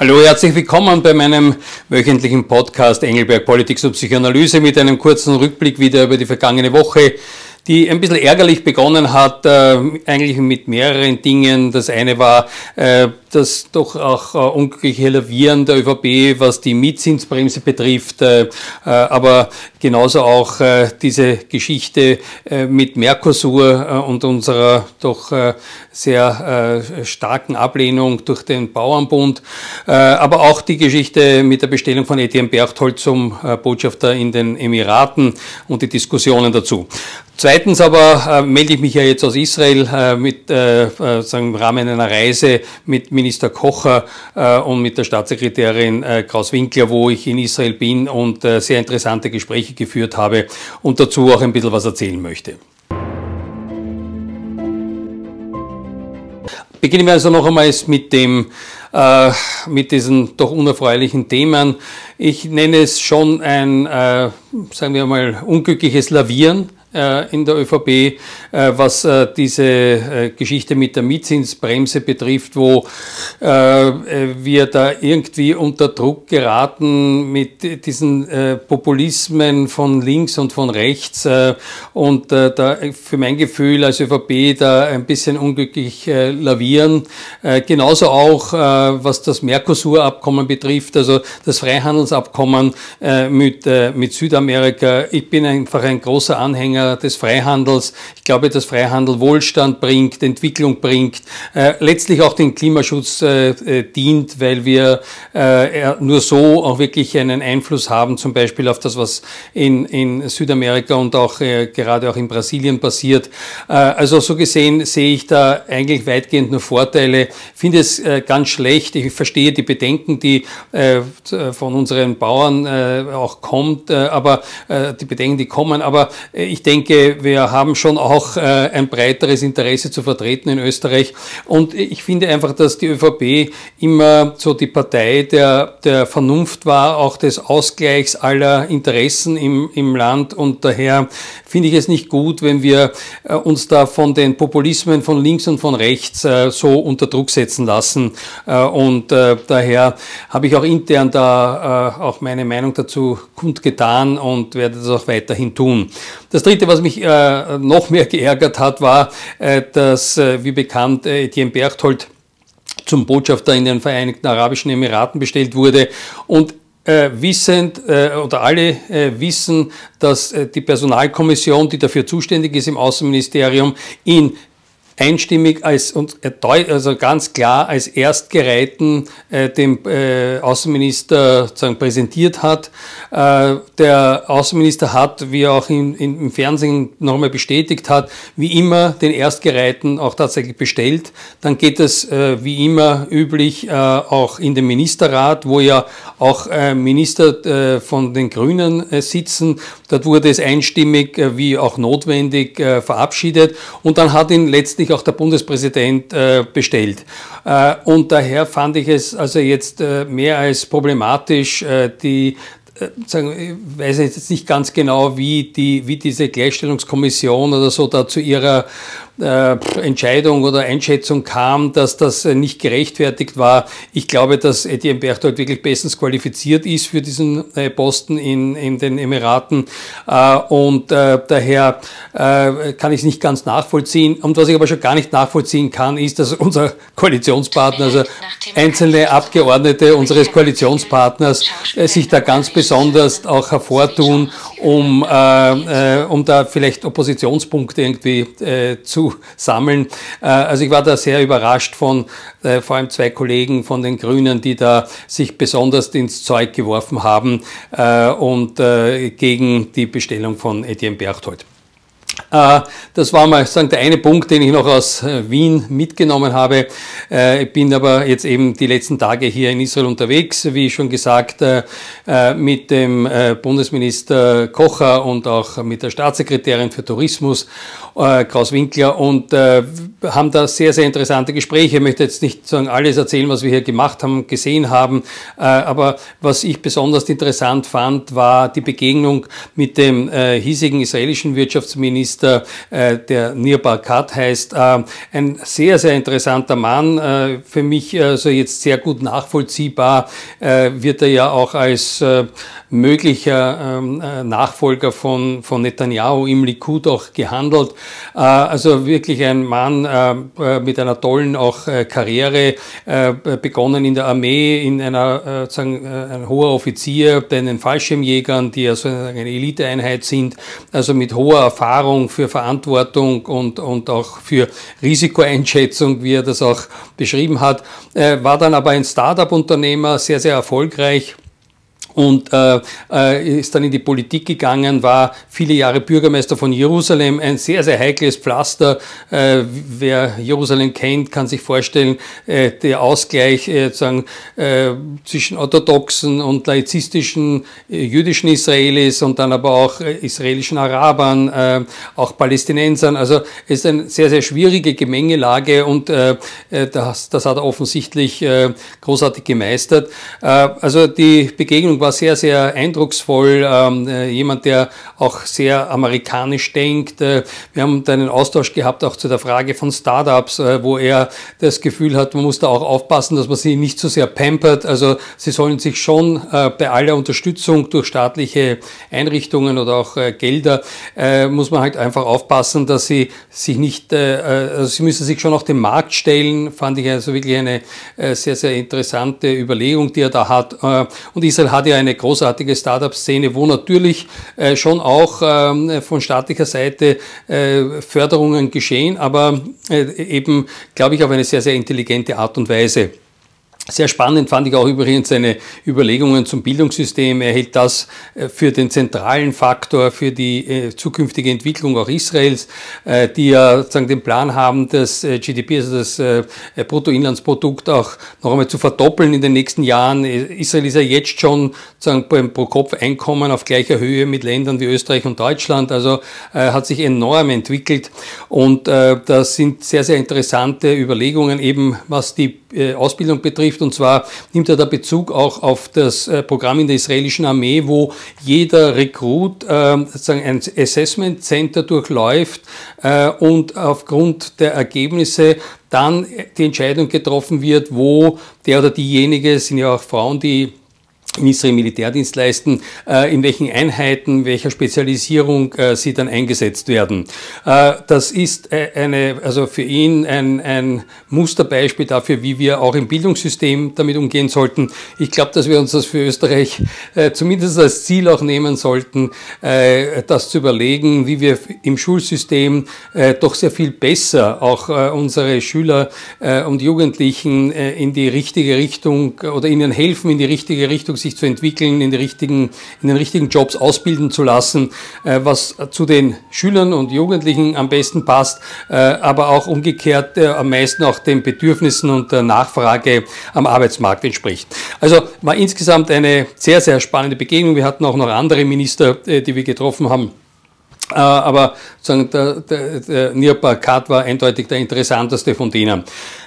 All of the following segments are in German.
Hallo, herzlich willkommen bei meinem wöchentlichen Podcast Engelberg Politik und Psychoanalyse mit einem kurzen Rückblick wieder über die vergangene Woche die ein bisschen ärgerlich begonnen hat, äh, eigentlich mit mehreren Dingen. Das eine war äh, das doch auch äh, unglückliche Lavieren der ÖVP, was die Mietzinsbremse betrifft, äh, äh, aber genauso auch äh, diese Geschichte äh, mit Mercosur äh, und unserer doch äh, sehr äh, starken Ablehnung durch den Bauernbund, äh, aber auch die Geschichte mit der Bestellung von Etienne Berchtold zum äh, Botschafter in den Emiraten und die Diskussionen dazu. Zweitens aber äh, melde ich mich ja jetzt aus Israel äh, mit, äh, äh sagen, im Rahmen einer Reise mit Minister Kocher äh, und mit der Staatssekretärin äh, Kraus-Winkler, wo ich in Israel bin und sehr interessante Gespräche geführt habe und dazu auch ein bisschen was erzählen möchte. Beginnen wir also noch einmal mit dem äh, mit diesen doch unerfreulichen Themen. Ich nenne es schon ein, äh, sagen wir mal, unglückliches Lavieren in der ÖVP, äh, was äh, diese Geschichte mit der Mietzinsbremse betrifft, wo wir da irgendwie unter Druck geraten mit diesen Populismen von links und von rechts und da für mein Gefühl als ÖVP da ein bisschen unglücklich lavieren. Genauso auch, was das Mercosur-Abkommen betrifft, also das Freihandelsabkommen mit Südamerika. Ich bin einfach ein großer Anhänger des Freihandels. Ich glaube, dass Freihandel Wohlstand bringt, Entwicklung bringt, äh, letztlich auch den Klimaschutz äh, äh dient, weil wir äh, nur so auch wirklich einen Einfluss haben, zum Beispiel auf das, was in, in Südamerika und auch äh, gerade auch in Brasilien passiert. Äh, also so gesehen sehe ich da eigentlich weitgehend nur Vorteile. Finde es ganz schlecht. Ich verstehe die Bedenken, die von unseren Bauern auch kommt, aber die Bedenken, die kommen. Aber ich denke, wir haben schon auch äh, ein breiteres Interesse zu vertreten in Österreich. Und ich finde einfach, dass die ÖVP immer so die Partei der, der Vernunft war, auch des Ausgleichs aller Interessen im, im Land. Und daher finde ich es nicht gut, wenn wir äh, uns da von den Populismen von links und von rechts äh, so unter Druck setzen lassen. Und daher habe ich auch intern da auch meine Meinung dazu kundgetan und werde das auch weiterhin tun. Das dritte Dritte, was mich äh, noch mehr geärgert hat, war, äh, dass, äh, wie bekannt, äh, Etienne Berchtold zum Botschafter in den Vereinigten Arabischen Emiraten bestellt wurde. Und äh, wissend äh, oder alle wissen, dass die Personalkommission, die dafür zuständig ist im Außenministerium, ihn einstimmig als und also ganz klar als Erstgereihten äh, dem äh, Außenminister sozusagen präsentiert hat. Äh, der Außenminister hat, wie er auch in, in, im Fernsehen nochmal bestätigt hat, wie immer den Erstgereihten auch tatsächlich bestellt. Dann geht es äh, wie immer üblich äh, auch in den Ministerrat, wo ja auch äh, Minister äh, von den Grünen äh, sitzen. Dort wurde es einstimmig äh, wie auch notwendig äh, verabschiedet und dann hat ihn letztlich auch der Bundespräsident äh, bestellt. Äh, und daher fand ich es also jetzt äh, mehr als problematisch, die sagen, ich weiß jetzt nicht ganz genau, wie, die, wie diese Gleichstellungskommission oder so da zu ihrer Entscheidung oder Einschätzung kam, dass das äh, nicht gerechtfertigt war. Ich glaube, dass Etienne Berchtold wirklich bestens qualifiziert ist für diesen äh, Posten in, in den Emiraten und daher kann ich es nicht ganz nachvollziehen. Und was ich aber schon gar nicht nachvollziehen kann, ist, dass unser Koalitionspartner, also einzelne Abgeordnete unseres Koalitionspartners sich da ganz besonders auch hervortun, um, um da vielleicht Oppositionspunkte irgendwie zu sammeln. Äh, also ich war da sehr überrascht von äh, vor allem zwei Kollegen von den Grünen, die da sich besonders ins Zeug geworfen haben äh, und gegen die Bestellung von Etienne Berchtold. Äh, das war mal sagen, der eine Punkt, den ich noch aus äh, Wien mitgenommen habe. Äh, ich bin aber jetzt eben die letzten Tage hier in Israel unterwegs, wie schon gesagt, mit dem Bundesminister Kocher und auch mit der Staatssekretärin für Tourismus, Kraus Winkler, und haben da sehr, sehr interessante Gespräche. Ich möchte jetzt nicht sagen, alles erzählen, was wir hier gemacht haben, gesehen haben, aber was ich besonders interessant fand, war die Begegnung mit dem hiesigen israelischen Wirtschaftsminister Minister, der Nir Barkat heißt. Ein sehr, sehr interessanter Mann, für mich also jetzt sehr gut nachvollziehbar, wird er ja auch als möglicher ähm, äh, Nachfolger von, von Netanyahu im Likud auch gehandelt. Äh, also wirklich ein Mann äh, mit einer tollen auch Karriere, begonnen in der Armee, in einer, sagen, ein hoher Offizier bei den Fallschirmjägern, die also eine Eliteeinheit sind, also mit hoher Erfahrung für Verantwortung und, und auch für Risikoeinschätzung, wie er das auch beschrieben hat, war dann aber ein Startup-Unternehmer, sehr, sehr erfolgreich und äh, äh, ist dann in die Politik gegangen, war viele Jahre Bürgermeister von Jerusalem, ein sehr, sehr heikles Pflaster. Äh, wer Jerusalem kennt, kann sich vorstellen, äh, der Ausgleich äh, sozusagen, äh, zwischen orthodoxen und laizistischen äh, jüdischen Israelis und dann aber auch israelischen Arabern, äh, auch Palästinensern. Also es ist eine sehr, sehr schwierige Gemengelage und das, das hat er offensichtlich äh, großartig gemeistert. Äh, also die Begegnung war war sehr, sehr eindrucksvoll. Ähm, äh, jemand, der auch sehr amerikanisch denkt. Äh, wir haben da einen Austausch gehabt auch zu der Frage von Startups, äh, wo er das Gefühl hat, man muss da auch aufpassen, dass man sie nicht zu so sehr pampert. Also sie sollen sich schon äh, bei aller Unterstützung durch staatliche Einrichtungen oder auch äh, Gelder, äh, muss man halt einfach aufpassen, dass sie sich nicht, also sie müssen sich schon auf den Markt stellen, fand ich also wirklich eine sehr, sehr interessante Überlegung, die er da hat. und Israel hat ja eine großartige Startup-Szene, wo natürlich äh, schon auch ähm, von staatlicher Seite äh, Förderungen geschehen, aber äh, eben, glaube ich, auf eine sehr, sehr intelligente Art und Weise. Sehr spannend fand ich auch übrigens seine Überlegungen zum Bildungssystem. Er hält das äh, für den zentralen Faktor für die äh, zukünftige Entwicklung auch Israels, äh, die ja sozusagen den Plan haben, das GDP, also das Bruttoinlandsprodukt auch noch einmal zu verdoppeln in den nächsten Jahren. Israel ist ja jetzt schon sozusagen beim Pro-Kopf-Einkommen auf gleicher Höhe mit Ländern wie Österreich und Deutschland, also hat sich enorm entwickelt und das sind sehr, sehr interessante Überlegungen eben, was die Ausbildung betrifft betrifft. Und zwar nimmt er da Bezug auch auf das äh, Programm in der israelischen Armee, wo jeder Rekrut äh, sozusagen ein Assessment Center durchläuft äh, und aufgrund der Ergebnisse dann die Entscheidung getroffen wird, wo der oder diejenige, sind ja auch Frauen, die in Israel Militärdienst leisten, äh, in welchen Einheiten, welcher Spezialisierung äh, sie dann eingesetzt werden. Äh, das ist eine, also für ihn ein, ein Musterbeispiel dafür, wie wir auch im Bildungssystem damit umgehen sollten. Ich glaube, dass wir uns das für Österreich zumindest als Ziel auch nehmen sollten, das zu überlegen, wie wir im Schulsystem doch sehr viel besser auch unsere Schüler und Jugendlichen in die richtige Richtung oder ihnen helfen, in die richtige Richtung sich zu entwickeln, in, die richtigen, in den richtigen Jobs ausbilden zu lassen, äh, was zu den Schülern und Jugendlichen am besten passt, äh, aber auch umgekehrt äh, am meisten auch den Bedürfnissen und der Nachfrage am Arbeitsmarkt entspricht. Also war insgesamt eine sehr, sehr spannende Begegnung. Wir hatten auch noch andere Minister, die wir getroffen haben. Aber sozusagen der, der, der Nirpa Kat war eindeutig der interessanteste von denen.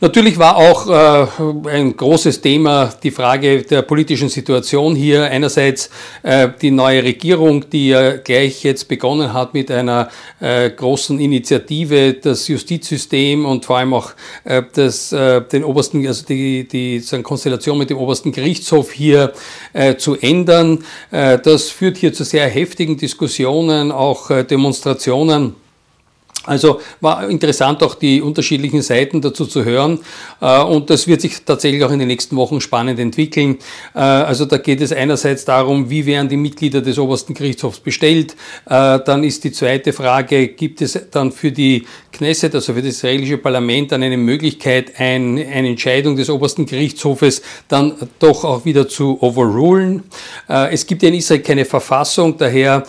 Natürlich war auch äh, ein großes Thema die Frage der politischen Situation hier. Einerseits äh, die neue Regierung, die ja gleich jetzt begonnen hat mit einer äh, großen Initiative, das Justizsystem und vor allem auch äh, das, äh, den obersten, also die, die sozusagen Konstellation mit dem obersten Gerichtshof hier zu ändern. Das führt hier zu sehr heftigen Diskussionen, auch Demonstrationen. Also war interessant auch die unterschiedlichen Seiten dazu zu hören äh, und das wird sich tatsächlich auch in den nächsten Wochen spannend entwickeln. Äh, also da geht es einerseits darum, wie werden die Mitglieder des obersten Gerichtshofs bestellt. Äh, dann ist die zweite Frage, gibt es dann für die Knesset, also für das israelische Parlament, dann eine Möglichkeit, ein, eine Entscheidung des obersten Gerichtshofes dann doch auch wieder zu overrulen. Es gibt ja in Israel keine Verfassung, daher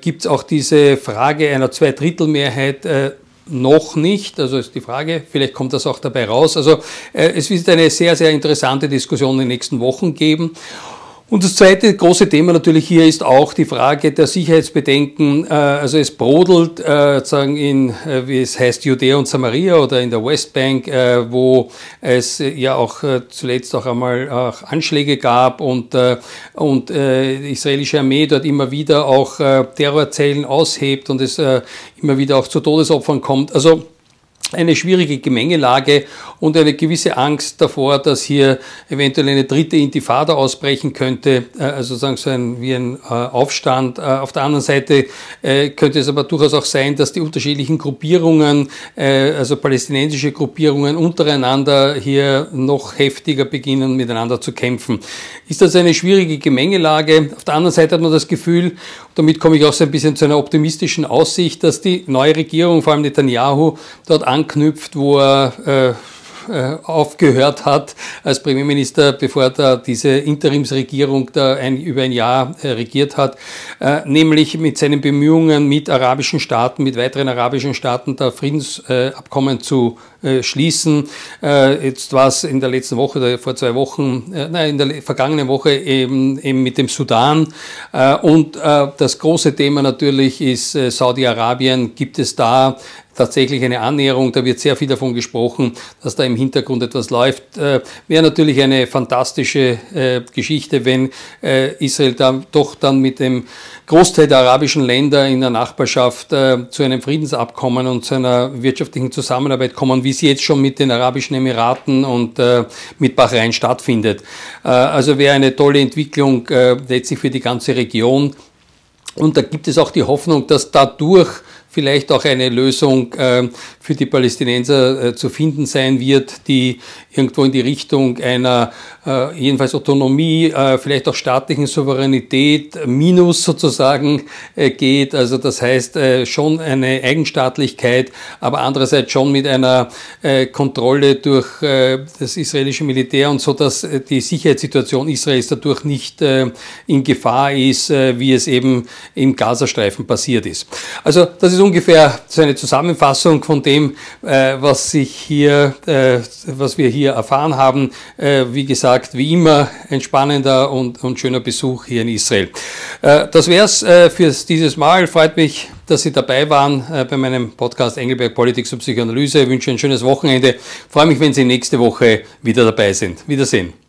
gibt es auch diese Frage einer Zweidrittelmehrheit äh, noch nicht, also ist die Frage, vielleicht kommt das auch dabei raus. Also äh, es wird eine sehr, sehr interessante Diskussion in den nächsten Wochen geben. Und das zweite große Thema natürlich hier ist auch die Frage der Sicherheitsbedenken. Äh, also es brodelt äh, sagen in, äh, wie es heißt, Judäa und Samaria oder in der Westbank, wo es ja auch zuletzt auch einmal auch Anschläge gab und, und die israelische Armee dort immer wieder auch Terrorzellen aushebt und es immer wieder auch zu Todesopfern kommt. Also eine schwierige Gemengelage und eine gewisse Angst davor, dass hier eventuell eine dritte Intifada ausbrechen könnte, äh, also sagen so ein, wie ein äh, Aufstand. Äh, auf der anderen Seite könnte es aber durchaus auch sein, dass die unterschiedlichen Gruppierungen, also palästinensische Gruppierungen untereinander hier noch heftiger beginnen, miteinander zu kämpfen. Ist das eine schwierige Gemengelage? Auf der anderen Seite hat man das Gefühl, damit komme ich auch so ein bisschen zu einer optimistischen Aussicht, dass die neue Regierung, vor allem Netanyahu, dort anknüpft, wo er äh, äh, aufgehört hat als Premierminister, bevor da diese Interimsregierung da ein, über ein Jahr äh, regiert hat, äh, nämlich mit seinen Bemühungen mit arabischen Staaten, mit weiteren arabischen Staaten da Friedensabkommen zu äh, schließen. Äh, jetzt war es in der letzten Woche oder vor zwei Wochen, äh, nein, in der vergangenen Woche eben, eben mit dem Sudan. und das große Thema natürlich ist Saudi-Arabien. Gibt es da tatsächlich eine Annäherung. Da wird sehr viel davon gesprochen, dass da im Hintergrund etwas läuft. Äh, Wäre natürlich eine fantastische äh, Geschichte, wenn äh, Israel da doch dann mit dem Großteil der arabischen Länder in der Nachbarschaft äh, zu einem Friedensabkommen und zu einer wirtschaftlichen Zusammenarbeit kommen, wie sie jetzt schon mit den Arabischen Emiraten und äh, mit Bahrain stattfindet. Äh, also wäre eine tolle Entwicklung letztlich für die ganze Region. Und da gibt es auch die Hoffnung, dass dadurch vielleicht auch eine Lösung äh, für die Palästinenser äh, zu finden sein wird, die irgendwo in die Richtung einer äh, jedenfalls Autonomie, äh, vielleicht auch staatlichen Souveränität minus sozusagen geht. Also das heißt schon eine Eigenstaatlichkeit, aber andererseits schon mit einer Kontrolle durch das israelische Militär und so, dass die Sicherheitssituation Israels dadurch nicht in Gefahr ist, wie es eben im Gazastreifen passiert ist. Also das ist ungefähr so eine Zusammenfassung von dem, was sich hier, was wir hier erfahren haben. Wie gesagt, gesagt, wie immer ein spannender und, und schöner Besuch hier in Israel. Äh, das wäre es äh, für dieses Mal. Freut mich, dass Sie dabei waren äh, bei meinem Podcast Engelberg Politik und Psychoanalyse. Ich wünsche ein schönes Wochenende. Freue mich, wenn Sie nächste Woche wieder dabei sind. Wiedersehen.